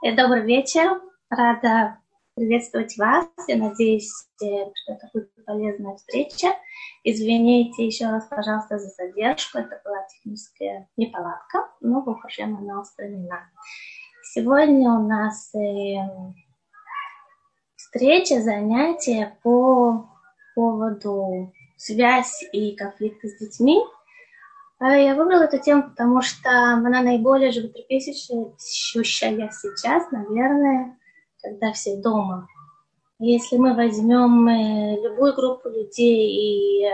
Добрый вечер. Рада приветствовать вас. Я надеюсь, э, что это будет полезная встреча. Извините еще раз, пожалуйста, за задержку. Это была техническая неполадка, но в она устранена. Сегодня у нас э, встреча, занятие по поводу связь и конфликты с детьми – я выбрала эту тему, потому что она наиболее животрепещущая сейчас, наверное, когда все дома. Если мы возьмем э, любую группу людей и э,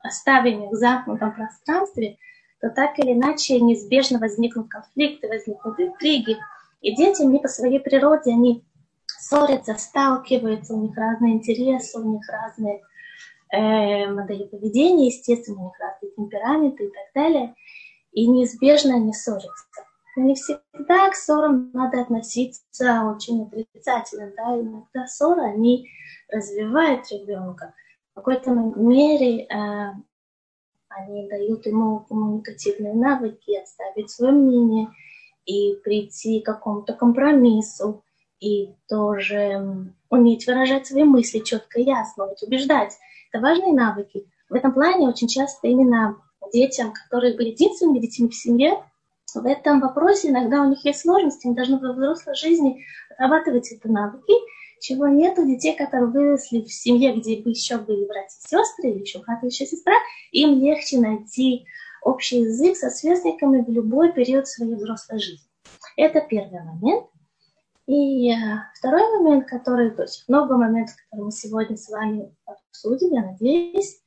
оставим их в замкнутом пространстве, то так или иначе неизбежно возникнут конфликты, возникнут интриги. И дети, они по своей природе, они ссорятся, сталкиваются, у них разные интересы, у них разные э, модели поведения, естественно, у них разные темпераменты и так далее, и неизбежно они ссорятся. Но не всегда к ссорам надо относиться очень отрицательно, да, иногда ссоры, они развивают ребенка. В какой-то мере э, они дают ему коммуникативные навыки, оставить свое мнение и прийти к какому-то компромиссу, и тоже уметь выражать свои мысли четко и ясно, убеждать это важные навыки. В этом плане очень часто именно детям, которые были единственными детьми в семье, в этом вопросе иногда у них есть сложности, они должны во взрослой жизни отрабатывать эти навыки, чего нет у детей, которые выросли в семье, где бы еще были братья и сестры, или еще брат и еще сестра, им легче найти общий язык со сверстниками в любой период своей взрослой жизни. Это первый момент. И э, второй момент, который, то есть много моментов, которые мы сегодня с вами обсудим, я надеюсь,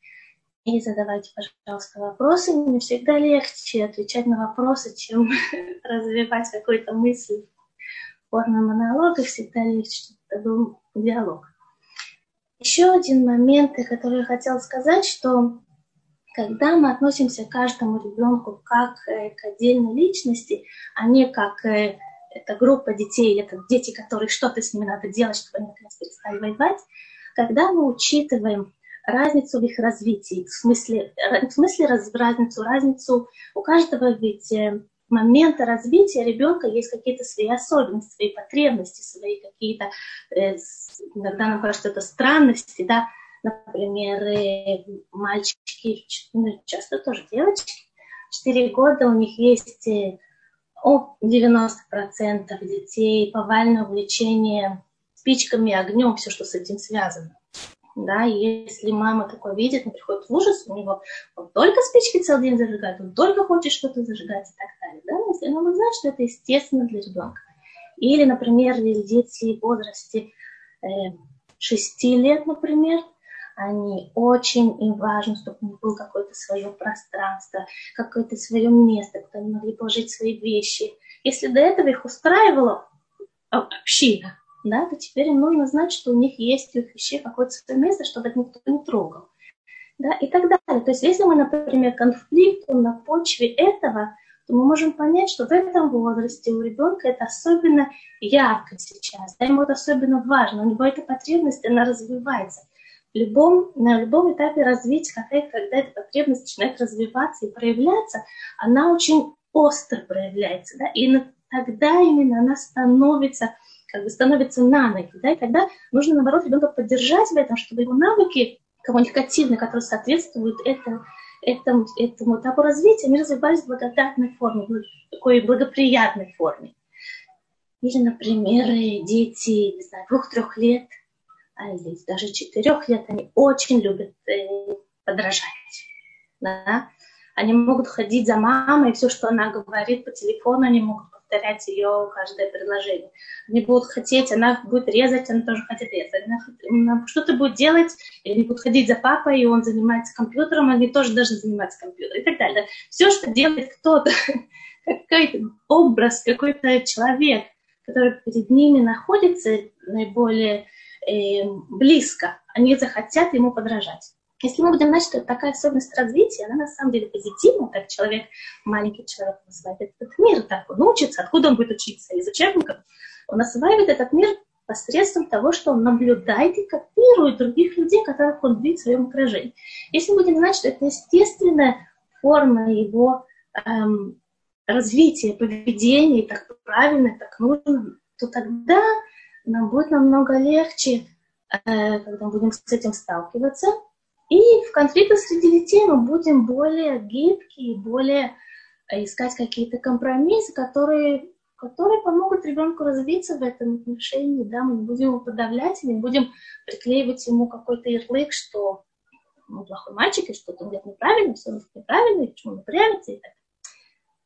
и задавайте, пожалуйста, вопросы. Мне всегда легче отвечать на вопросы, чем развивать какую-то мысль в форме монолога. Всегда легче, чтобы это был диалог. Еще один момент, который я хотела сказать, что когда мы относимся к каждому ребенку как э, к отдельной личности, а не как э, это группа детей, это дети, которые что-то с ними надо делать, чтобы они наконец перестали воевать, когда мы учитываем разницу в их развитии, в смысле, в смысле раз, разницу, разницу, у каждого ведь э, момента развития ребенка есть какие-то свои особенности, свои потребности, свои какие-то, э, иногда нам кажется, это странности, да, например, э, мальчики, ну, часто тоже девочки, 4 года у них есть у 90% детей повальное увлечение спичками, огнем, все, что с этим связано. Да, если мама такое видит, он приходит в ужас, у него он только спички целый день зажигает, он только хочет что-то зажигать и так далее. Да? Если он знает, что это естественно для ребенка. Или, например, дети в возрасте э, 6 лет, например, они очень им важно, чтобы у них было какое-то свое пространство, какое-то свое место, куда они могли положить свои вещи. Если до этого их устраивала община, да, то теперь им нужно знать, что у них есть у их вещей какое-то свое место, чтобы никто не трогал. Да, и так далее. То есть если мы, например, конфликт на почве этого, то мы можем понять, что в этом возрасте у ребенка это особенно ярко сейчас, да, ему это особенно важно, у него эта потребность, она развивается любом, на любом этапе развития, когда эта потребность начинает развиваться и проявляться, она очень остро проявляется, да, и тогда именно она становится, как бы становится на ноги, да, и тогда нужно, наоборот, ребенка поддержать в этом, чтобы его навыки коммуникативные, которые соответствуют этому, этому, этому этапу развития, они развивались в благодатной форме, в такой благоприятной форме. Или, например, дети, не знаю, двух-трех лет – или даже четырех лет, они очень любят э, подражать. Да? Они могут ходить за мамой, все, что она говорит по телефону, они могут повторять ее каждое предложение. Они будут хотеть, она будет резать, она тоже хотит резать. Она что-то будет делать, или они будут ходить за папой, и он занимается компьютером, они тоже должны заниматься компьютером и так далее. Все, что делает кто-то, какой-то образ, какой-то человек, который перед ними находится наиболее э, близко, они захотят ему подражать. Если мы будем знать, что такая особенность развития, она на самом деле позитивна, как человек, маленький человек осваивает этот мир, так он учится, откуда он будет учиться, из учебников. Он осваивает этот мир посредством того, что он наблюдает и копирует других людей, которых он видит в своем окружении. Если мы будем знать, что это естественная форма его эм, развития, поведения, так правильно, так нужно, то тогда нам будет намного легче, э, когда мы будем с этим сталкиваться. И в конфликтах среди детей мы будем более гибкие, более э, искать какие-то компромиссы, которые, которые помогут ребенку развиться в этом отношении. Да, мы не будем его подавлять, не будем приклеивать ему какой-то ярлык, что он плохой мальчик, и что-то он делает неправильно, все неправильно, и почему он нравится, и так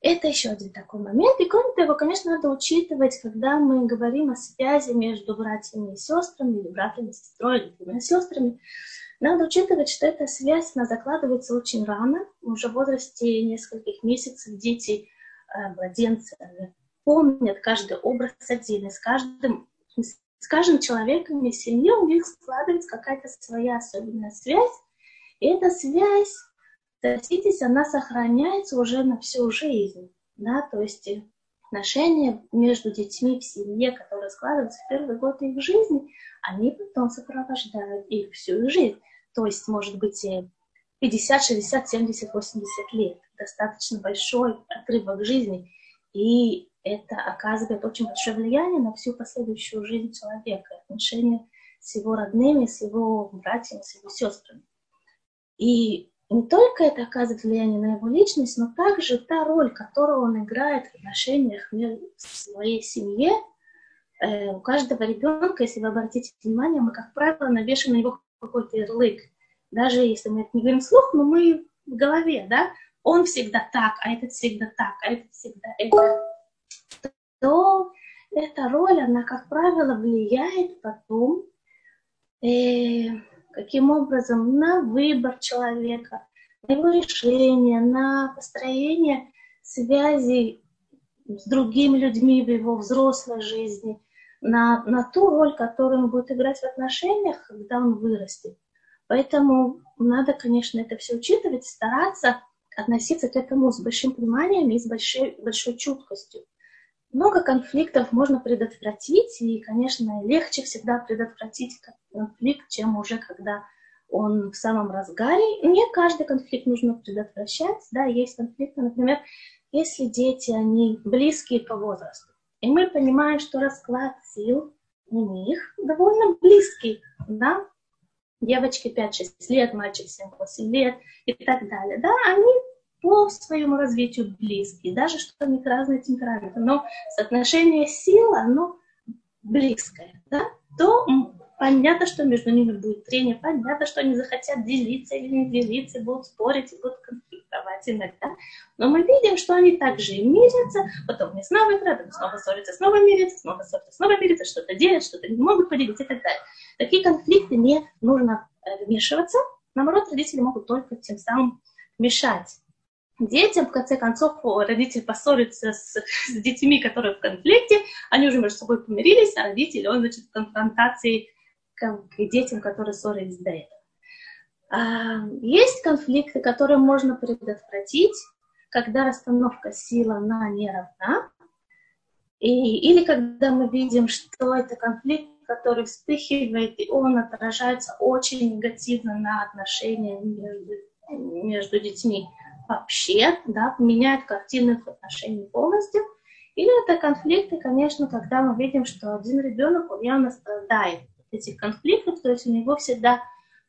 это еще один такой момент. И кроме того, конечно, надо учитывать, когда мы говорим о связи между братьями и сестрами, или братьями и сестрой, или двумя сестрами, надо учитывать, что эта связь, она закладывается очень рано, уже в возрасте нескольких месяцев дети, э, младенцы, помнят каждый образ отдельно, с каждым, с каждым человеком из семьи у них складывается какая-то своя особенная связь, и эта связь согласитесь, она сохраняется уже на всю жизнь. Да? То есть отношения между детьми в семье, которые складываются в первый год их жизни, они потом сопровождают их всю их жизнь. То есть, может быть, 50, 60, 70, 80 лет. Достаточно большой отрывок жизни. И это оказывает очень большое влияние на всю последующую жизнь человека, отношения с его родными, с его братьями, с его сестрами. И не только это оказывает влияние на его личность, но также та роль, которую он играет в отношениях в своей семье. Э, у каждого ребенка, если вы обратите внимание, мы, как правило, навешиваем на него какой-то ярлык. Даже если мы это не говорим вслух, но мы в голове, да, он всегда так, а этот всегда так, а этот всегда это, то эта роль, она, как правило, влияет потом э, каким образом на выбор человека, на его решение, на построение связей с другими людьми в его взрослой жизни, на, на ту роль, которую он будет играть в отношениях, когда он вырастет. Поэтому надо, конечно, это все учитывать, стараться относиться к этому с большим вниманием и с большой, большой чуткостью много конфликтов можно предотвратить, и, конечно, легче всегда предотвратить конфликт, чем уже когда он в самом разгаре. Не каждый конфликт нужно предотвращать, да, есть конфликты, например, если дети, они близкие по возрасту, и мы понимаем, что расклад сил у них довольно близкий, да, девочки 5-6 лет, мальчик 7-8 лет и так далее, да, они по своему развитию близкие, даже что у них разные темпераменты, но соотношение сил, оно близкое, да, то понятно, что между ними будет трение, понятно, что они захотят делиться или не делиться, будут спорить, будут конфликтовать иногда. Но мы видим, что они также и мирятся, потом они снова играют, снова ссорятся, снова мирятся, снова ссорятся, снова мирятся, что-то делят, что-то не могут поделить и так далее. Такие конфликты не нужно э, вмешиваться, наоборот, родители могут только тем самым мешать детям, в конце концов, родитель поссорится с, с детьми, которые в конфликте, они уже между собой помирились, а родитель, он, значит, в конфронтации к, к детям, которые ссорились до этого. А, есть конфликты, которые можно предотвратить, когда расстановка сил, она не равна, и, или когда мы видим, что это конфликт, который вспыхивает, и он отражается очень негативно на отношения между, между детьми вообще, да, меняет картину отношений полностью. Или это конфликты, конечно, когда мы видим, что один ребенок, он явно страдает от этих конфликтов, то есть у него всегда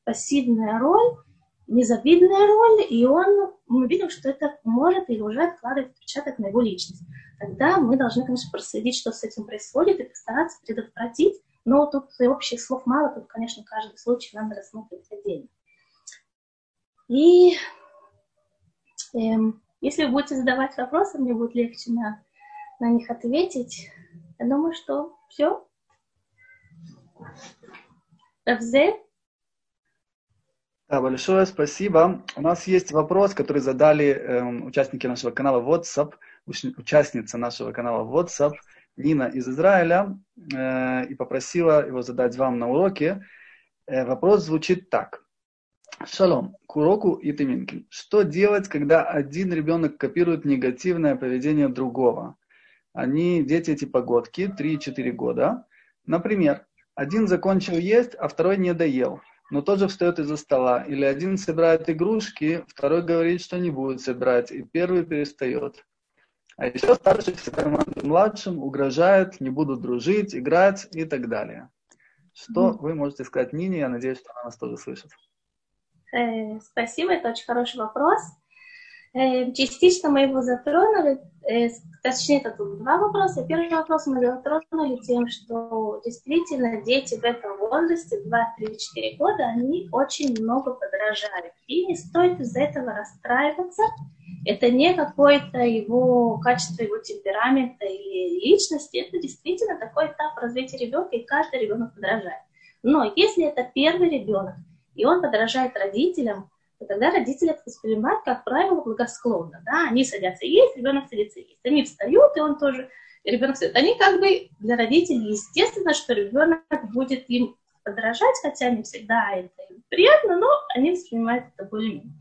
пассивная роль, незавидная роль, и он, мы видим, что это может или уже откладывает отпечаток на его личность. Тогда мы должны, конечно, проследить, что с этим происходит, и постараться предотвратить. Но тут общих слов мало, тут, конечно, каждый случай надо рассматривать отдельно. И если вы будете задавать вопросы, мне будет легче на, на них ответить. Я думаю, что все. Равзе? Да, большое спасибо. У нас есть вопрос, который задали э, участники нашего канала WhatsApp, участница нашего канала WhatsApp, Нина из Израиля, э, и попросила его задать вам на уроке. Э, вопрос звучит так. Шалом, к уроку и тыминки. Что делать, когда один ребенок копирует негативное поведение другого? Они дети типа годки, 3-4 года. Например, один закончил есть, а второй не доел, но тоже встает из-за стола. Или один собирает игрушки, второй говорит, что не будет собирать, и первый перестает. А еще старший всегда младшим угрожает, не будут дружить, играть и так далее. Что mm-hmm. вы можете сказать Нине? Я надеюсь, что она нас тоже слышит. Э, спасибо, это очень хороший вопрос. Э, частично мы его затронули, э, точнее, это тут два вопроса. Первый вопрос мы затронули тем, что действительно дети в этом возрасте, 2, 3, 4 года, они очень много подражают. И не стоит из-за этого расстраиваться. Это не какое-то его качество, его темперамента или личности. Это действительно такой этап развития ребенка, и каждый ребенок подражает. Но если это первый ребенок, и он подражает родителям, то тогда родители это воспринимают, как правило, благосклонно. Да? Они садятся есть, ребенок садится есть. Они встают, и он тоже, ребенок встает. Они как бы для родителей естественно, что ребенок будет им подражать, хотя не всегда это им приятно, но они воспринимают это более-менее.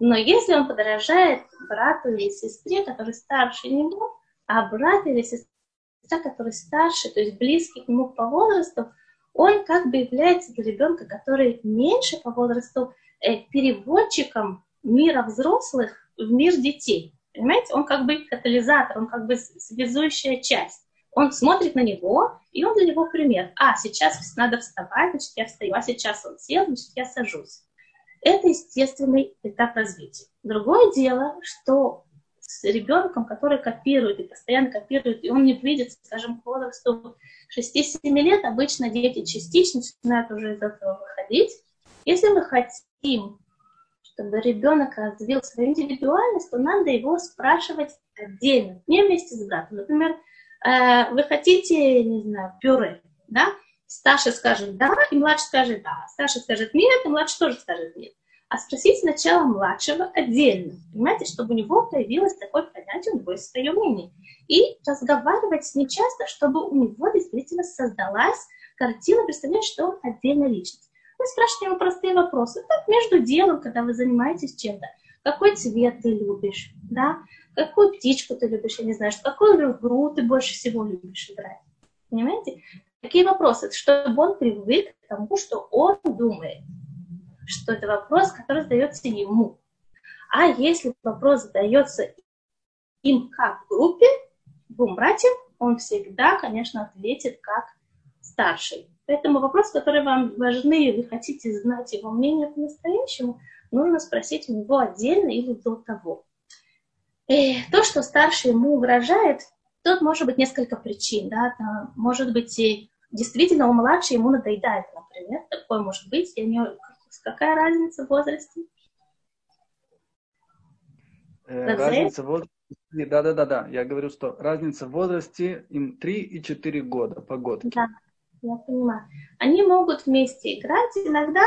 Но если он подражает брату или сестре, который старше него, а брат или сестра, который старше, то есть близкий к нему по возрасту, он как бы является для ребенка, который меньше по возрасту, э, переводчиком мира взрослых в мир детей. Понимаете, он как бы катализатор, он как бы связующая часть. Он смотрит на него, и он для него пример. А, сейчас надо вставать, значит, я встаю. А сейчас он сел, значит, я сажусь. Это естественный этап развития. Другое дело, что с ребенком, который копирует и постоянно копирует, и он не видит, скажем, к возрасту 6-7 лет, обычно дети частично начинают уже из этого выходить. Если мы хотим, чтобы ребенок развил свою индивидуальность, то надо его спрашивать отдельно, не вместе с братом. Например, э, вы хотите, не знаю, пюре, да? Старший скажет «да», и младший скажет «да». Старший скажет «нет», и младший тоже скажет «нет» а спросить сначала младшего отдельно, понимаете, чтобы у него появилось такое понятие, у него есть свое мнение. И разговаривать с ним часто, чтобы у него действительно создалась картина, представлять, что он отдельная личность. Вы спрашиваете его простые вопросы. Так, между делом, когда вы занимаетесь чем-то, какой цвет ты любишь, да, какую птичку ты любишь, я не знаю, какую игру ты больше всего любишь играть. Понимаете? Такие вопросы, чтобы он привык к тому, что он думает что это вопрос, который задается ему. А если вопрос задается им как группе, двум братьям, он всегда, конечно, ответит как старший. Поэтому вопрос, который вам важны, и вы хотите знать его мнение по-настоящему, нужно спросить у него отдельно или до того. И то, что старший ему угрожает, тут может быть несколько причин. Да? может быть, действительно у младшего ему надоедает, например. Такое может быть. Я не Какая разница в возрасте? Э, разница в возрасте, да, да, да, да. Я говорю, что разница в возрасте им 3 и 4 года, погодки. Да, я понимаю. Они могут вместе играть. Иногда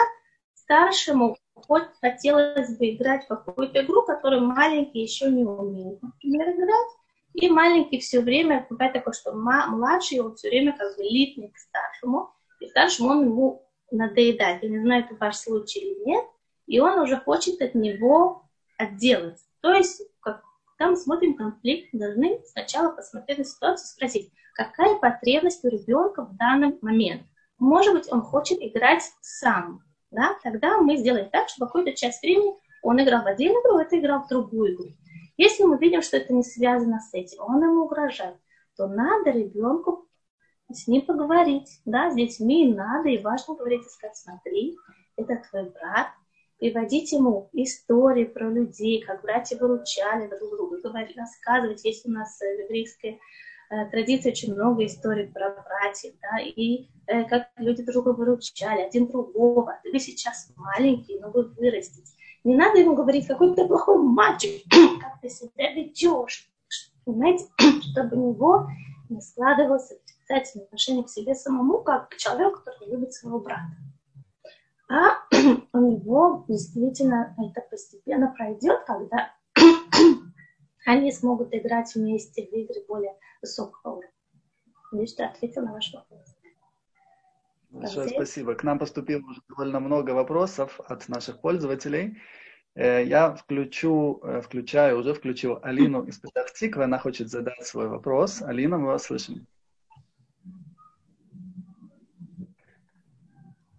старшему хоть хотелось бы играть в какую-то игру, которую маленький еще не умеет, например, играть. И маленький все время, бывает такое, что младший, он все время как бы липнет к старшему, и старшему он ему надоедает. Я не знаю, это ваш случай или нет. И он уже хочет от него отделаться. То есть, как, когда мы смотрим конфликт, мы должны сначала посмотреть на ситуацию, спросить, какая потребность у ребенка в данный момент. Может быть, он хочет играть сам. Да? Тогда мы сделаем так, чтобы какую-то часть времени он играл в одну игру, а это играл в другую игру. Если мы видим, что это не связано с этим, он ему угрожает, то надо ребенку с ним поговорить, да, с детьми надо и важно говорить и сказать, смотри, это твой брат, приводить ему истории про людей, как братья выручали друг друга, говорить, рассказывать. Есть у нас в еврейской э, традиции очень много историй про братьев, да, и э, как люди друг друга выручали, один другого. Ты сейчас маленький, но вы вырастете. Не надо ему говорить, какой ты плохой мальчик, как ты себя ведешь. Понимаете, чтобы у него не складывался отрицательное отношение к себе самому, как к человеку, который любит своего брата. А у него действительно это постепенно пройдет, когда они смогут играть вместе в игры более высокого уровня. Надеюсь, что ответил на ваш вопрос. Большое спасибо. К нам поступило уже довольно много вопросов от наших пользователей. Э, я включу, э, включаю, уже включил Алину из Петахтиквы. Она хочет задать свой вопрос. Алина, мы вас слышим.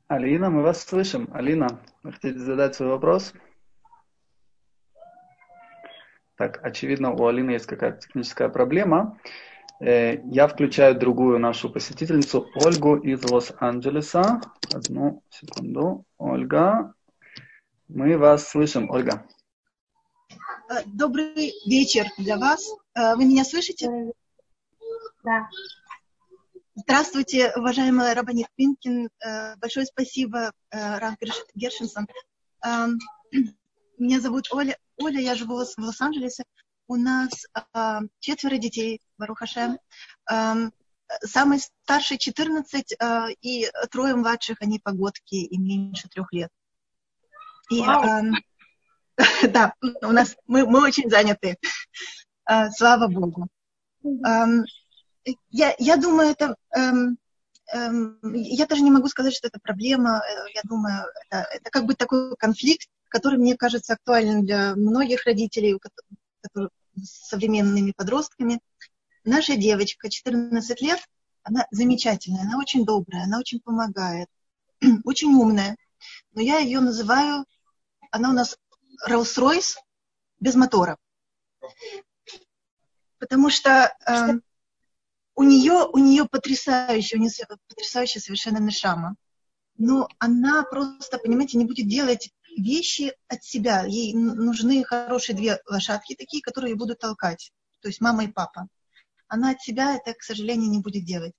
Алина, мы вас слышим. Алина, вы хотите задать свой вопрос? Так, очевидно, у Алины есть какая-то техническая проблема. Э, я включаю другую нашу посетительницу, Ольгу из Лос-Анджелеса. Одну секунду. Ольга, мы вас слышим, Ольга. Э, добрый вечер для вас. Э, вы меня слышите? Да. Здравствуйте, уважаемая Рабанит Пинкин. Большое спасибо, Раф Гершинсон. Эм, меня зовут Оля. Оля, я живу в Лос-Анджелесе. У нас э, четверо детей, Барухашем. Э, самый старший 14, э, и трое младших, они погодки, и меньше трех лет. И, э, да, у нас мы, мы очень заняты. Э, слава Богу. Я, я думаю, это эм, эм, я даже не могу сказать, что это проблема. Э, я думаю, это, это как бы такой конфликт, который, мне кажется, актуален для многих родителей, которые, с современными подростками. Наша девочка, 14 лет, она замечательная, она очень добрая, она очень помогает, очень умная. Но я ее называю, она у нас Rolls-Royce без мотора. Потому что э, у нее, у нее потрясающая, у нее потрясающая совершенно нишама. Но она просто, понимаете, не будет делать вещи от себя. Ей нужны хорошие две лошадки такие, которые будут толкать. То есть мама и папа. Она от себя это, к сожалению, не будет делать.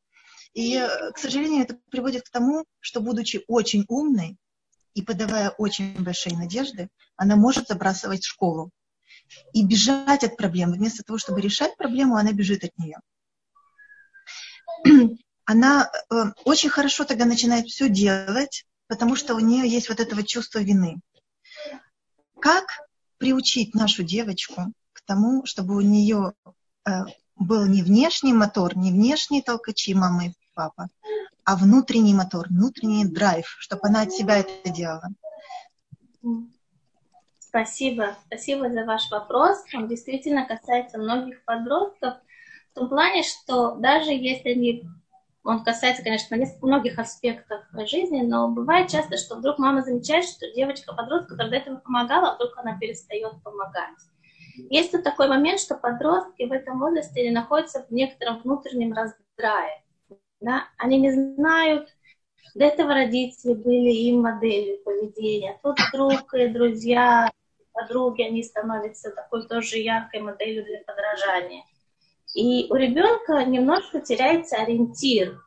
И, к сожалению, это приводит к тому, что, будучи очень умной и подавая очень большие надежды, она может забрасывать школу и бежать от проблемы. Вместо того, чтобы решать проблему, она бежит от нее. Она э, очень хорошо тогда начинает все делать, потому что у нее есть вот это вот чувство вины. Как приучить нашу девочку к тому, чтобы у нее э, был не внешний мотор, не внешние толкачи мама и папа, а внутренний мотор, внутренний драйв, чтобы она от себя это делала. Спасибо. Спасибо за ваш вопрос. Он действительно касается многих подростков в том плане, что даже если они он касается, конечно, многих аспектов жизни, но бывает часто, что вдруг мама замечает, что девочка-подросток, которая до этого помогала, а вдруг она перестает помогать. Есть тут такой момент, что подростки в этом возрасте находятся в некотором внутреннем раздрае. Да? Они не знают, до этого родители были им моделью поведения. Тут друг и друзья, подруги, они становятся такой тоже яркой моделью для подражания. И у ребенка немножко теряется ориентир,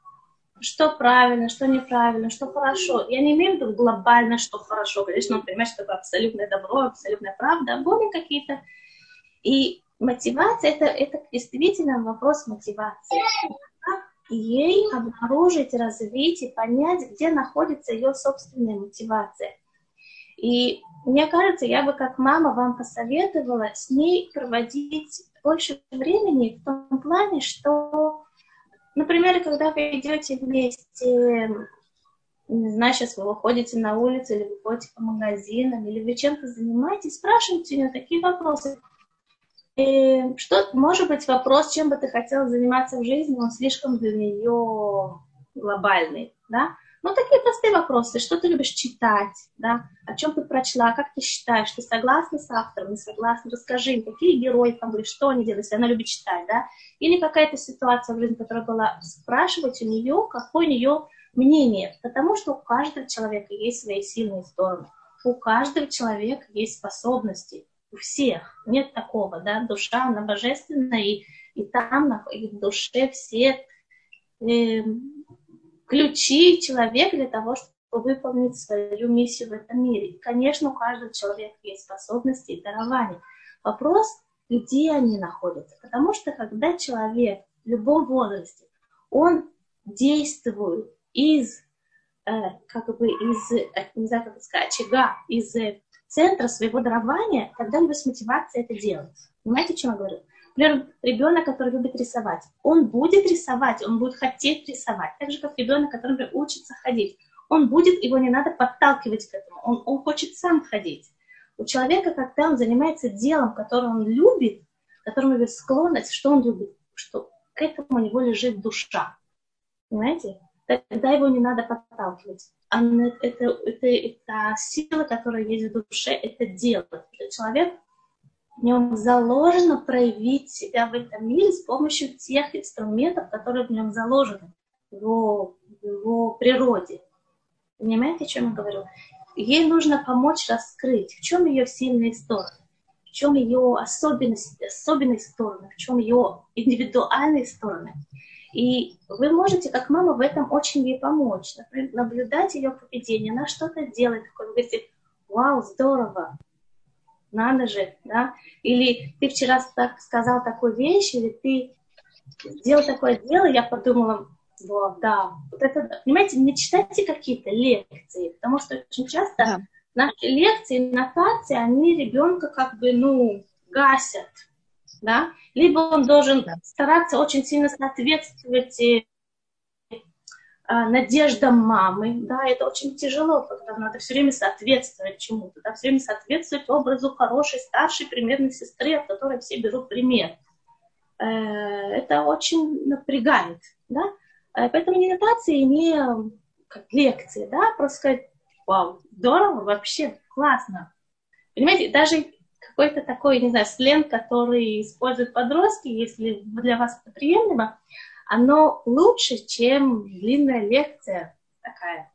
что правильно, что неправильно, что хорошо. Я не имею в виду глобально, что хорошо. Конечно, он понимает, что абсолютное добро, абсолютная правда, а были какие-то. И мотивация это, это действительно вопрос мотивации. Как ей обнаружить, развить и понять, где находится ее собственная мотивация. И мне кажется, я бы как мама вам посоветовала с ней проводить больше времени в том плане, что, например, когда вы идете вместе, не знаю, сейчас вы выходите на улицу, или вы ходите по магазинам, или вы чем-то занимаетесь, спрашивайте у нее такие вопросы. И что, может быть, вопрос, чем бы ты хотела заниматься в жизни, он слишком для нее глобальный, да? Ну, такие простые вопросы. Что ты любишь читать, да? О чем ты прочла, как ты считаешь? Ты согласна с автором, не согласна? Расскажи, какие герои там были, что они делают, если она любит читать, да? Или какая-то ситуация в жизни, которая была, спрашивать у нее, какое у нее мнение. Потому что у каждого человека есть свои сильные стороны. У каждого человека есть способности. У всех. Нет такого, да? Душа, она божественная, и, и там, и в душе все э, ключи человека для того, чтобы выполнить свою миссию в этом мире. И, конечно, у каждого человека есть способности и дарования. Вопрос, где они находятся. Потому что когда человек в любом возрасте, он действует из, э, как бы из, э, не знаю, как сказать, очага, из э, центра своего дарования, тогда у него есть мотивация это делать. Понимаете, о чем я говорю? Например, ребенок, который любит рисовать, он будет рисовать, он будет хотеть рисовать. Так же, как ребенок, который например, учится ходить. Он будет, его не надо подталкивать к этому, он, он хочет сам ходить. У человека, когда он занимается делом, которое он любит, которому есть склонность, что он любит, что к этому у него лежит душа. Понимаете? Тогда его не надо подталкивать. А это, это, это сила, которая есть в душе, это дело. Это человек в нем заложено проявить себя в этом мире с помощью тех инструментов, которые в нем заложены, в его, в его природе. Понимаете, о чем я говорю? Ей нужно помочь раскрыть, в чем ее сильные стороны, в чем ее особенности, особенные стороны, в чем ее индивидуальные стороны. И вы можете, как мама, в этом очень ей помочь. Например, наблюдать ее поведение, она что-то делает, вы говорите, вау, здорово, надо же, да? Или ты вчера так сказал такую вещь, или ты сделал такое дело, я подумала, вот, да, вот это, понимаете, не читайте какие-то лекции, потому что очень часто да. наши лекции, нотации, они ребенка как бы, ну, гасят, да, либо он должен да. стараться очень сильно соответствовать надеждам мамы, да, это очень тяжело, когда надо все время соответствовать чему-то, да, все время соответствовать образу хорошей, старшей, примерной сестры, от которой все берут пример. Э, это очень напрягает, да, э, поэтому медитации не как лекции, да, просто сказать, вау, здорово, вообще классно. Понимаете, даже какой-то такой, не знаю, сленг, который используют подростки, если для вас это приемлемо, оно лучше, чем длинная лекция такая.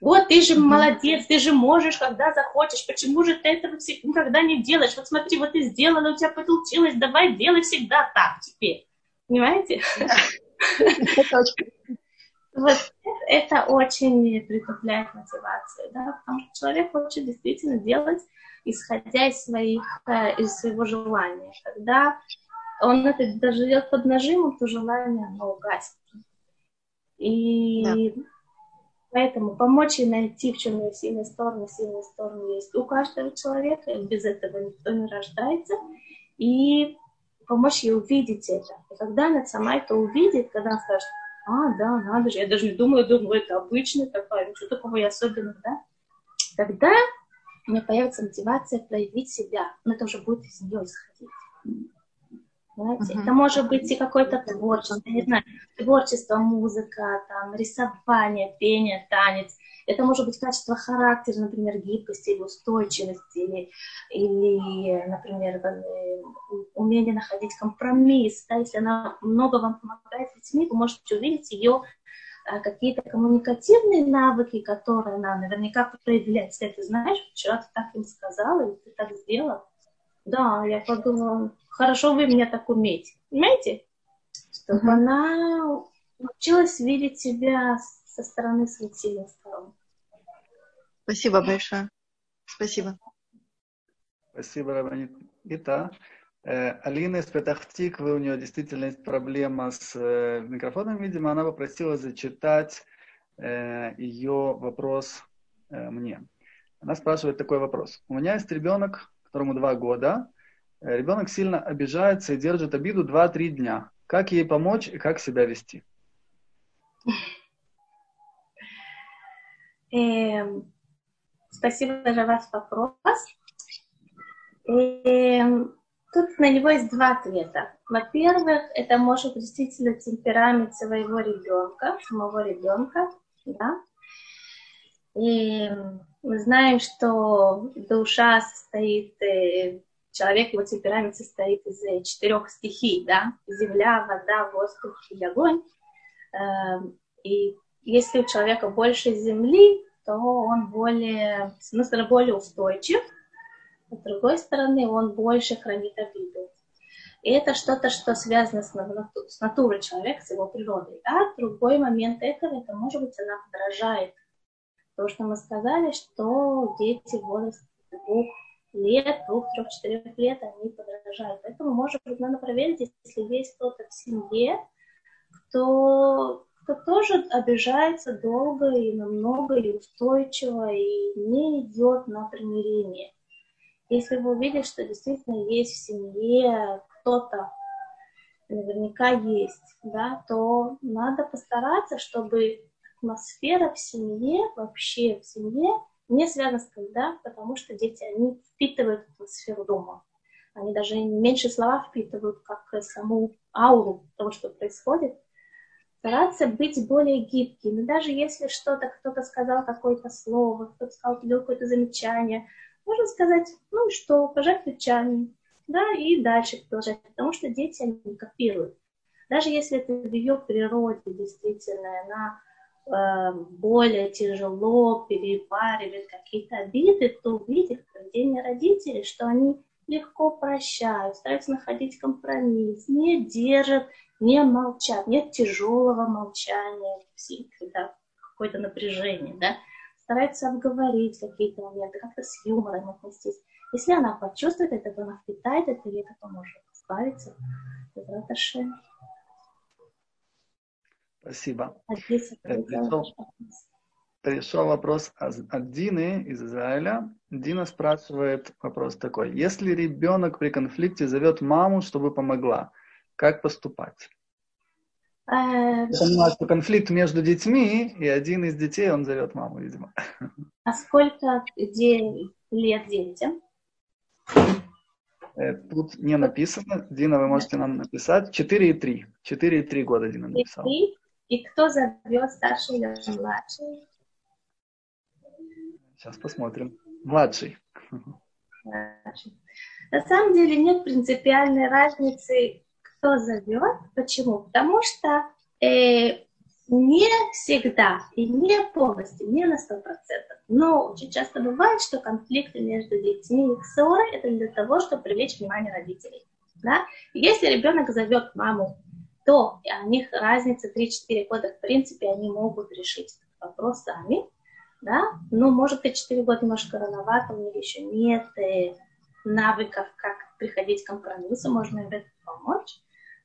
Вот ты же mm-hmm. молодец, ты же можешь, когда захочешь. Почему же ты этого никогда не делаешь? Вот смотри, вот ты сделала, у тебя получилось, давай делай всегда так теперь. Понимаете? Вот это очень притупляет мотивацию, да, потому что человек хочет действительно делать, исходя из, своих, э, из своего желания. Когда он это даже делает под нажимом, то желание оно угасит. И да. поэтому помочь ей найти, в чем ее сильные стороны, сильные стороны есть у каждого человека, и без этого никто не рождается, и помочь ей увидеть это. И когда она сама это увидит, когда она скажет, а, да, надо же, я даже не думаю, думаю, это обычно такая, ничего такого и особенного, да, тогда у нее появится мотивация проявить себя, но это уже будет из нее исходить. Понимаете? Uh-huh. Это может быть и какое-то творчество, не знаю, творчество, музыка, там, рисование, пение, танец. Это может быть качество характера, например, гибкости или устойчивости, или, или например, э, умение находить компромисс. Да? Если она много вам помогает с детьми, вы можете увидеть ее э, какие-то коммуникативные навыки, которые она наверняка проявляет. Если ты знаешь, вчера ты так им сказала, или ты так сделала. Да, я подумала, хорошо вы меня так умеете. Понимаете? Чтобы uh-huh. она училась видеть себя со стороны своих сильных сторон. Спасибо большое. Спасибо. Спасибо, Рабанит. Итак, э, Алина из Петахтиквы, у нее действительно есть проблема с э, микрофоном, видимо, она попросила зачитать э, ее вопрос мне. Она спрашивает такой вопрос. У меня есть ребенок, которому два года, Э, ребенок сильно обижается и держит обиду 2-3 дня. Как ей помочь и как себя вести? Эм, спасибо за ваш вопрос. Эм, тут на него есть два ответа. Во-первых, это может действительно темперамент своего ребенка, самого ребенка, да. И мы знаем, что душа состоит э, человек, его темперамент состоит из э, четырех стихий, да, земля, вода, воздух и огонь. Эм, и если у человека больше земли, то он более, с одной стороны, более устойчив, а с другой стороны, он больше хранит обиду. И это что-то, что связано с, с натурой человека, с его природой. А другой момент этого, это может быть, она подражает. То, что мы сказали, что дети в возрасте двух лет, двух, трех, четырех лет они подражают. Поэтому, может быть, надо проверить, если есть кто-то в семье, кто, кто тоже обижается долго и намного, и устойчиво, и не идет на примирение. Если вы увидите, что действительно есть в семье кто-то, наверняка есть, да, то надо постараться, чтобы атмосфера в семье, вообще в семье не связано с когда, потому что дети, они впитывают атмосферу дома. Они даже меньше слова впитывают, как саму ауру того, что происходит. Стараться быть более гибкими. Даже если что-то, кто-то сказал какое-то слово, кто-то сказал какое-то замечание, можно сказать, ну что, пожать плечами. да, и дальше продолжать, потому что дети, они копируют. Даже если это в ее природе действительно, она более тяжело переваривает какие-то обиды, то увидит поведение родителей, что они легко прощают, стараются находить компромисс, не держат, не молчат, нет тяжелого молчания, когда какое-то напряжение, да, стараются обговорить какие-то моменты, как-то с юмором отнестись. Если она почувствует это, то она впитает это, и это поможет избавиться. Спасибо. Пришел, пришел вопрос от Дины из Израиля. Дина спрашивает вопрос такой. Если ребенок при конфликте зовет маму, чтобы помогла, как поступать? Я понимаю, что конфликт между детьми, и один из детей, он зовет маму, видимо. А сколько лет детям? Э, тут не написано. Дина, вы можете нам написать. 4 и 3. 4 и 3 года Дина написала. И кто зовет старший или младший? Сейчас посмотрим. Младший. Младший. На самом деле нет принципиальной разницы, кто зовет. Почему? Потому что э, не всегда и не полностью, не на сто процентов. Но очень часто бывает, что конфликты между детьми и ссоры – это для того, чтобы привлечь внимание родителей. Да? Если ребенок зовет маму, то у них разница 3-4 года, в принципе, они могут решить этот вопрос сами. Да? Но, может быть, 4 года немножко рановато, у них еще нет э, навыков, как приходить к компромиссу, можно им в этом помочь.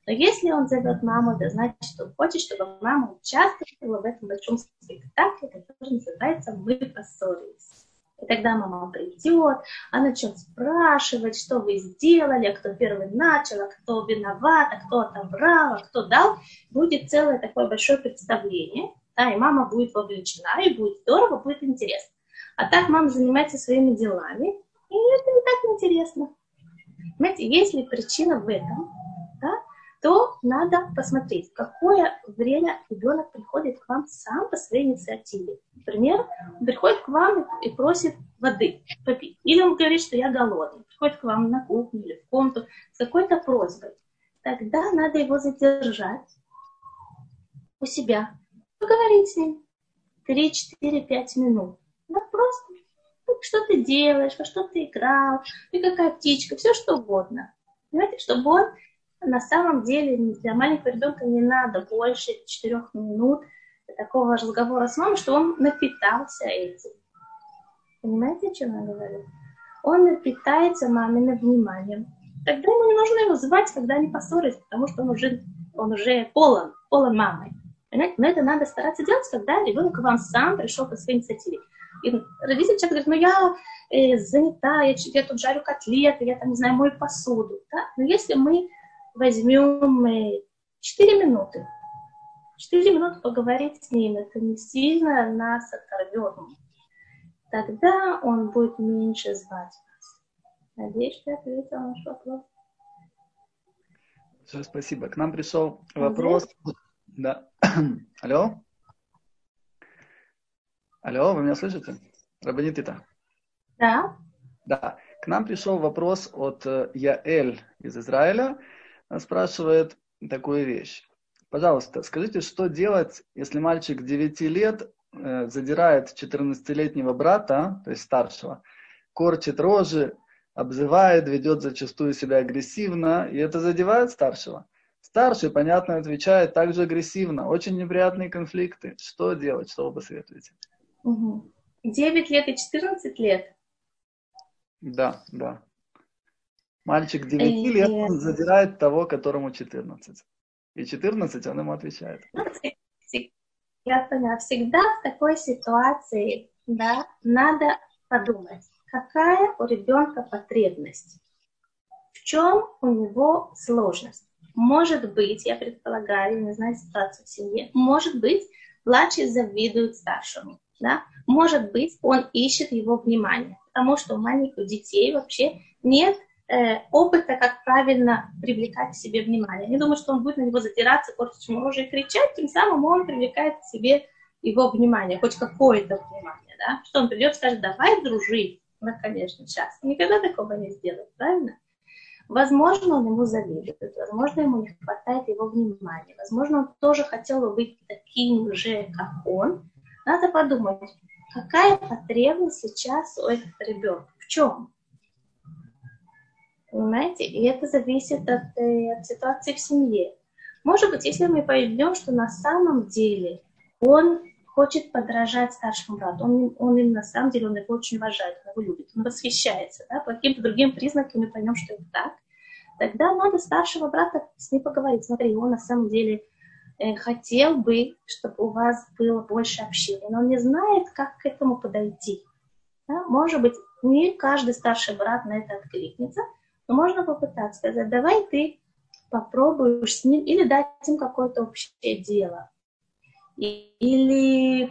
Но если он зовет маму, это значит, что он хочет, чтобы мама участвовала в этом большом спектакле, который называется «Мы поссорились». И тогда мама придет, она начнет спрашивать, что вы сделали, кто первый начал, а кто виноват, а кто отобрал, а кто дал. Будет целое такое большое представление, да, и мама будет вовлечена, и будет здорово, будет интересно. А так мама занимается своими делами, и это не так интересно. Понимаете, если причина в этом, то надо посмотреть, какое время ребенок приходит к вам сам по своей инициативе. Например, он приходит к вам и просит воды попить. Или он говорит, что я голодный. Приходит к вам на кухню или в комнату с какой-то просьбой. Тогда надо его задержать у себя, поговорить с ним 3, 4, 5 минут. Да, просто что ты делаешь, во что ты играл, и какая птичка, все что угодно. Понимаете, чтобы он на самом деле для маленького ребенка не надо больше четырех минут такого разговора с мамой, что он напитался этим. Понимаете, о чем я говорю? Он напитается маминым вниманием. Тогда ему не нужно его звать, когда они поссорились, потому что он уже, он уже полон, полон мамой. Понимаете? Но это надо стараться делать, когда ребенок вам сам пришел по своей инициативе. И родитель часто говорит, ну я э, занята, я, я тут жарю котлеты, я там, не знаю, мою посуду. Да? Но если мы возьмем 4 минуты. 4 минуты поговорить с ним, это не сильно нас оторвет. Тогда он будет меньше звать вас. Надеюсь, что я ответила на ваш вопрос. Все, спасибо. К нам пришел вопрос. Да. Алло? Алло, вы меня слышите? Рабанитита. Да. Да. К нам пришел вопрос от э, Яэль из Израиля спрашивает такую вещь. Пожалуйста, скажите, что делать, если мальчик 9 лет э, задирает 14-летнего брата, то есть старшего, корчит рожи, обзывает, ведет зачастую себя агрессивно, и это задевает старшего? Старший, понятно, отвечает также агрессивно. Очень неприятные конфликты. Что делать? Что вы посоветуете? Угу. 9 лет и 14 лет? Да, да. Мальчик 9 лет, он задирает того, которому 14. И 14 он ему отвечает. Ну, я поняла. Всегда в такой ситуации да, надо подумать, какая у ребенка потребность, в чем у него сложность. Может быть, я предполагаю, не знаю ситуацию в семье, может быть, младший завидует старшему. Да? Может быть, он ищет его внимание, потому что у маленьких детей вообще нет э, опыта, как правильно привлекать к себе внимание. Не думаю, что он будет на него затираться, портить ему и кричать, тем самым он привлекает к себе его внимание, хоть какое-то внимание, да? Что он придет и скажет, давай дружи. Ну, конечно, сейчас. Никогда такого не сделает, правильно? Возможно, он ему завидует, возможно, ему не хватает его внимания, возможно, он тоже хотел бы быть таким же, как он. Надо подумать, какая потребность сейчас у этого ребенка, в чем? Понимаете? И это зависит от, э, от ситуации в семье. Может быть, если мы поймем, что на самом деле он хочет подражать старшему брату, он, он им на самом деле, он его очень уважает, он его любит, он восхищается, да, по каким-то другим признакам мы поймем, что это так, тогда надо старшего брата с ним поговорить. Смотри, он на самом деле э, хотел бы, чтобы у вас было больше общения, но он не знает, как к этому подойти. Да? Может быть, не каждый старший брат на это откликнется, но можно попытаться сказать, давай ты попробуешь с ним или дать им какое-то общее дело. Или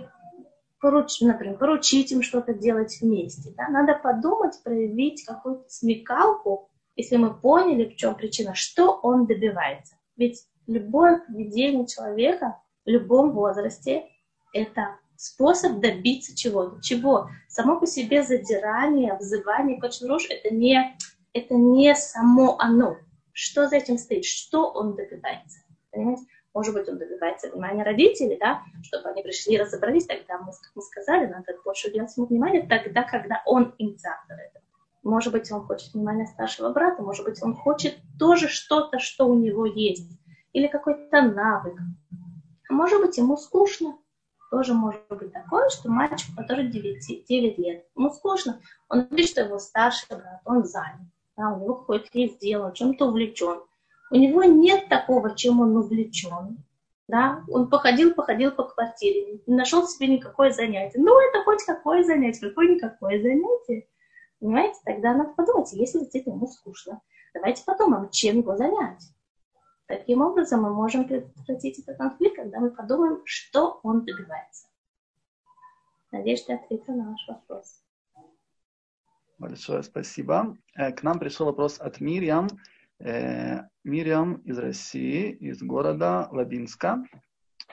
поруч, например, поручить им что-то делать вместе. Да? Надо подумать, проявить какую-то смекалку, если мы поняли, в чем причина, что он добивается. Ведь любое поведение человека в любом возрасте – это способ добиться чего-то. Чего? Само по себе задирание, взывание, рожь – это не это не само оно. Что за этим стоит? Что он добивается? Понимаете? Может быть, он добивается внимания родителей, да, чтобы они пришли и разобрались, тогда мы, как мы сказали, надо больше уделять ему внимание, тогда, когда он инициатор этого. Может быть, он хочет внимания старшего брата, может быть, он хочет тоже что-то, что у него есть, или какой-то навык. А может быть, ему скучно, тоже может быть такое, что мальчик, который 9, 9 лет, ему скучно, он видит, что его старший брат, он занят да, у него какое-то есть дело, чем-то увлечен. У него нет такого, чем он увлечен. Да? Он походил, походил по квартире, не нашел себе никакое занятие. Ну, это хоть какое занятие, какое-никакое занятие. Понимаете? Тогда надо подумать, если действительно ему скучно, давайте подумаем, чем его занять. Таким образом, мы можем предотвратить этот конфликт, когда мы подумаем, что он добивается. Надеюсь, что я на ваш вопрос. Большое спасибо. Э, к нам пришел вопрос от Мирьям. Э, Мирьям из России, из города Лабинска.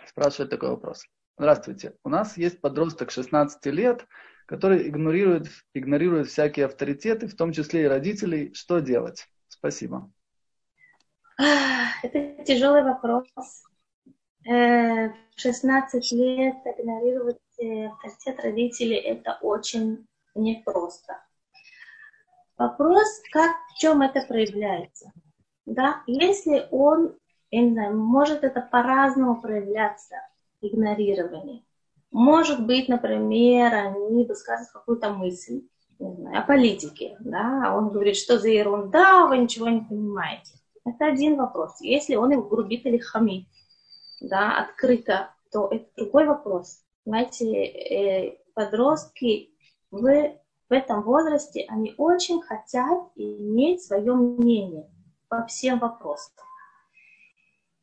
Спрашивает такой вопрос. Здравствуйте. У нас есть подросток 16 лет, который игнорирует, игнорирует всякие авторитеты, в том числе и родителей. Что делать? Спасибо. Это тяжелый вопрос. Э, в 16 лет игнорировать авторитет родителей – это очень непросто. Вопрос, как, в чем это проявляется. Да? Если он, я не знаю, может это по-разному проявляться, игнорирование. Может быть, например, они высказывают какую-то мысль не знаю, о политике, да, он говорит, что за ерунда, вы ничего не понимаете. Это один вопрос. Если он им грубит или хамит, да, открыто, то это другой вопрос. Знаете, э, подростки, вы в этом возрасте они очень хотят иметь свое мнение по всем вопросам.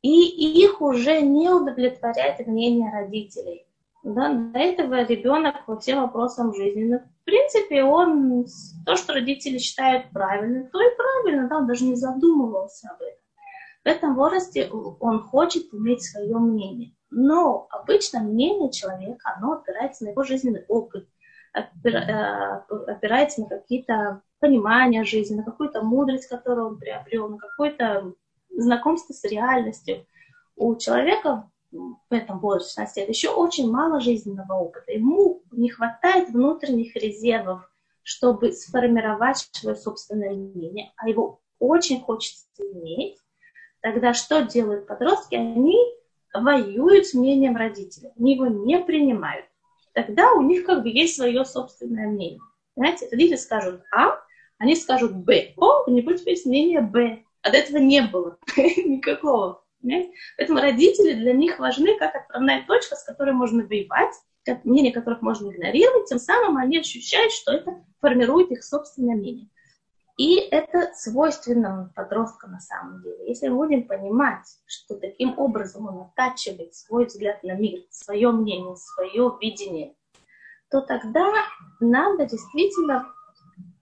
И их уже не удовлетворяет мнение родителей. Да, до этого ребенок по всем вопросам жизни. В принципе, он то, что родители считают правильным, то и правильно, да, он даже не задумывался об этом. В этом возрасте он хочет иметь свое мнение. Но обычно мнение человека, оно опирается на его жизненный опыт, опирается на какие-то понимания жизни, на какую-то мудрость, которую он приобрел, на какое-то знакомство с реальностью. У человека в этом возрасте 16 лет еще очень мало жизненного опыта. Ему не хватает внутренних резервов, чтобы сформировать свое собственное мнение, а его очень хочется иметь. Тогда что делают подростки? Они воюют с мнением родителей. Они его не принимают тогда у них как бы есть свое собственное мнение. Знаете, родители скажут А, они скажут Б. О, у него теперь есть мнение Б. До этого не было никакого. Понимаете? Поэтому родители для них важны как отправная точка, с которой можно воевать, как мнение которых можно игнорировать, тем самым они ощущают, что это формирует их собственное мнение. И это свойственно подростка на самом деле. Если мы будем понимать, что таким образом он оттачивает свой взгляд на мир, свое мнение, свое видение, то тогда надо действительно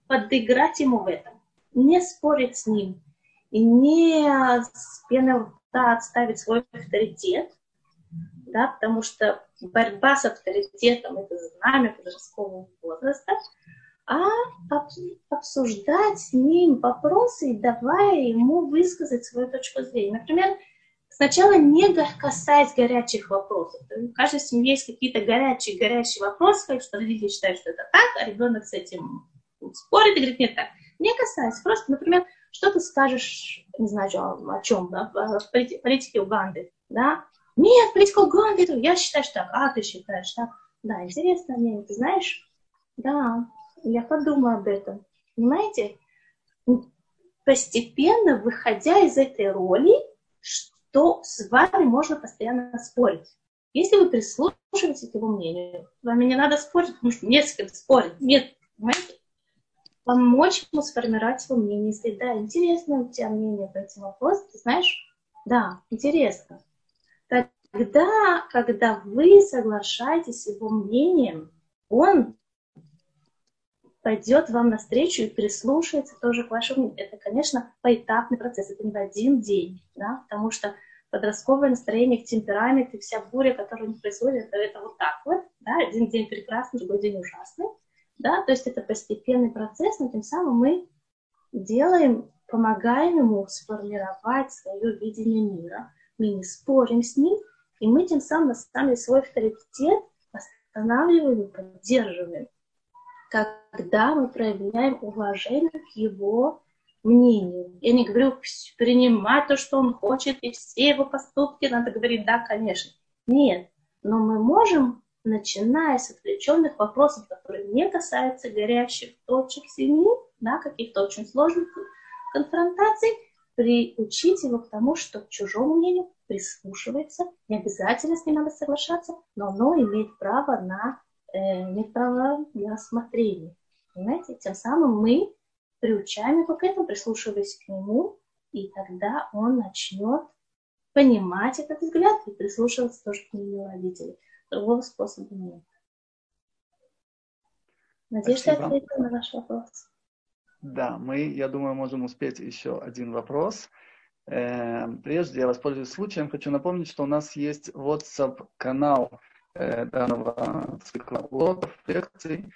подыграть ему в этом. Не спорить с ним и не с пены рта отставить свой авторитет, да, потому что борьба с авторитетом – это знамя подросткового возраста – а обсуждать с ним вопросы, давая ему высказать свою точку зрения. Например, сначала не касаясь горячих вопросов. В каждой семье есть какие-то горячие, горячие вопросы, что родители считают, что это так, а ребенок с этим спорит и говорит, нет, так. Не касаясь, просто, например, что ты скажешь, не знаю, о, чем, да, о политике Уганды, да? Нет, политика Уганды, я считаю, что так, а ты считаешь так. Да, интересно мне, ты знаешь? Да, я подумаю об этом. Понимаете? Постепенно, выходя из этой роли, что с вами можно постоянно спорить. Если вы прислушиваетесь к его мнению, вам не надо спорить, потому что нет с кем спорить. Нет, понимаете? Помочь ему сформировать свое мнение. Если да, интересно у тебя мнение по этим вопросам, ты знаешь, да, интересно. Тогда, когда вы соглашаетесь с его мнением, он пойдет вам навстречу и прислушается тоже к вашему... Это, конечно, поэтапный процесс, это не в один день, да, потому что подростковое настроение, темперамент и вся буря, которую они производят, это, это вот так вот, да, один день прекрасный, другой день ужасный, да, то есть это постепенный процесс, но тем самым мы делаем, помогаем ему сформировать свое видение мира, мы не спорим с ним, и мы тем самым на самом деле свой авторитет восстанавливаем и поддерживаем когда мы проявляем уважение к его мнению. Я не говорю принимать то, что он хочет, и все его поступки надо говорить да, конечно. Нет, но мы можем, начиная с отвлеченных вопросов, которые не касаются горящих точек семьи, да, каких-то очень сложных конфронтаций, приучить его к тому, что к чужому мнению прислушивается, не обязательно с ним надо соглашаться, но оно имеет право на э, имеет право на осмотрение. Понимаете? Тем самым мы приучаем его к этому, прислушиваясь к нему, и тогда он начнет понимать этот взгляд и прислушиваться тоже к мнению родителей. Другого способа нет. Надеюсь, что я ответила на ваш вопрос. Да, мы, я думаю, можем успеть еще один вопрос. Э, прежде я воспользуюсь случаем, хочу напомнить, что у нас есть WhatsApp-канал Э, данного цикла уроков, лекций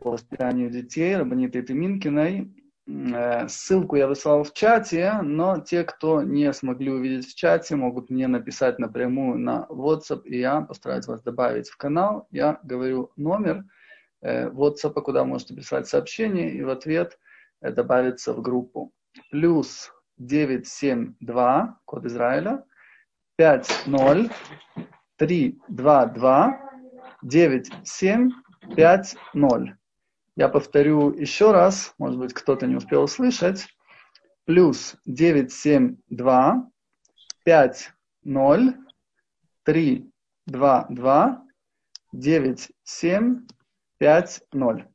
по воспитанию детей Рабаниты Тиминкиной. Э, ссылку я выслал в чате, но те, кто не смогли увидеть в чате, могут мне написать напрямую на WhatsApp, и я постараюсь вас добавить в канал. Я говорю номер WhatsApp, куда можете писать сообщение, и в ответ добавиться в группу. Плюс 972, код Израиля, 50 3, 2, 2, 9, 7, 5, 0. Я повторю еще раз, может быть, кто-то не успел услышать. Плюс 9, 7, 2, 5, 0, 3, 2, 2, 9, 7, 5, 0.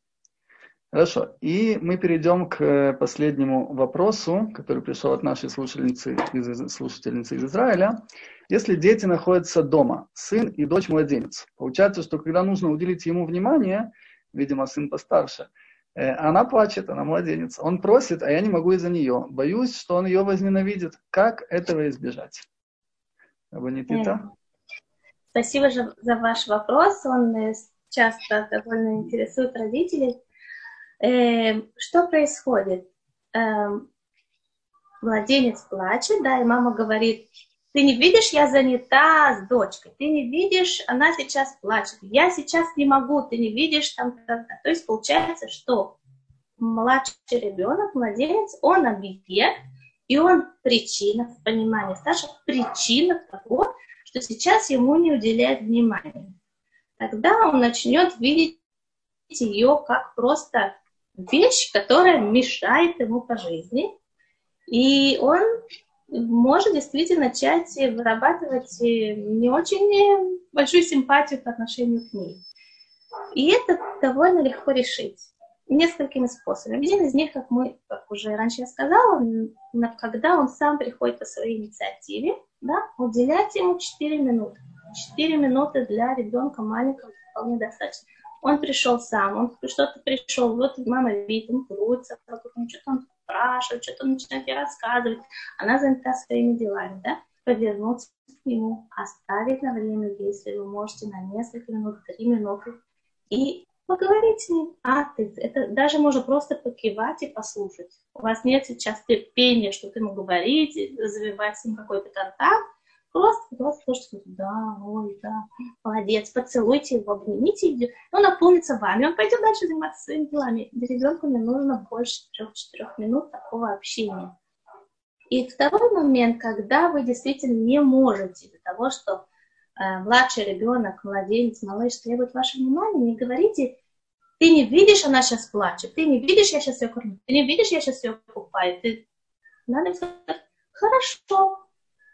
Хорошо. И мы перейдем к последнему вопросу, который пришел от нашей слушательницы из, слушательницы из Израиля. Если дети находятся дома, сын и дочь младенец, получается, что когда нужно уделить ему внимание, видимо, сын постарше, э, она плачет, она младенец. Он просит, а я не могу из-за нее. Боюсь, что он ее возненавидит. Как этого избежать? Абонитита? Спасибо за ваш вопрос. Он э, часто довольно интересует родителей. Э, что происходит? Младенец плачет, да, и мама говорит, ты не видишь, я занята с дочкой. Ты не видишь, она сейчас плачет. Я сейчас не могу, ты не видишь там. То есть получается, что младший ребенок, младенец, он объект, и он причина, в понимании старших, причина того, что сейчас ему не уделяют внимания. Тогда он начнет видеть ее как просто вещь, которая мешает ему по жизни. И он может действительно начать вырабатывать э, не очень большую симпатию по отношению к ней. И это довольно легко решить несколькими способами. Один из них, как мы, как уже раньше я сказала, когда он сам приходит по своей инициативе, да, уделять ему 4 минуты. 4 минуты для ребенка маленького вполне достаточно. Он пришел сам, он что-то пришел, вот мама видит, он крутится, что-то он спрашивает, что-то начинает ей рассказывать. Она занята своими делами, да? Повернуться к нему, оставить на время, если вы можете, на несколько минут, три минуты, и поговорить с ним. А, ты, это даже можно просто покивать и послушать. У вас нет сейчас терпения, что ты ему говорить, завивать с ним какой-то контакт. Просто, просто слушайте, да, ой, да, молодец, поцелуйте его, обнимите его, он наполнится вами, он пойдет дальше заниматься своими делами. Ребенку не нужно больше трех-четырех минут такого общения. И второй момент, когда вы действительно не можете из-за того, что э, младший ребенок, младенец, малыш требует вашего внимания, не говорите, ты не видишь, она сейчас плачет, ты не видишь, я сейчас ее кормлю, ты не видишь, я сейчас ее купаю. Ты... Надо сказать, хорошо,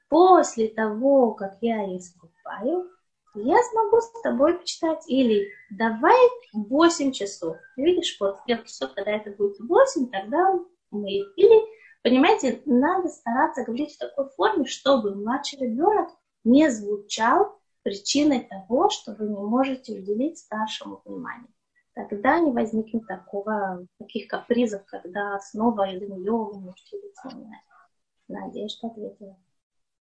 после того, как я искупаю, я смогу с тобой почитать. Или давай 8 часов. Видишь, вот в часов, когда это будет 8, тогда мы... Или Понимаете, надо стараться говорить в такой форме, чтобы младший ребенок не звучал причиной того, что вы не можете уделить старшему внимание. Тогда не возникнет такого, таких капризов, когда снова из-за нее вы можете уделить внимание. Надеюсь, что ответила.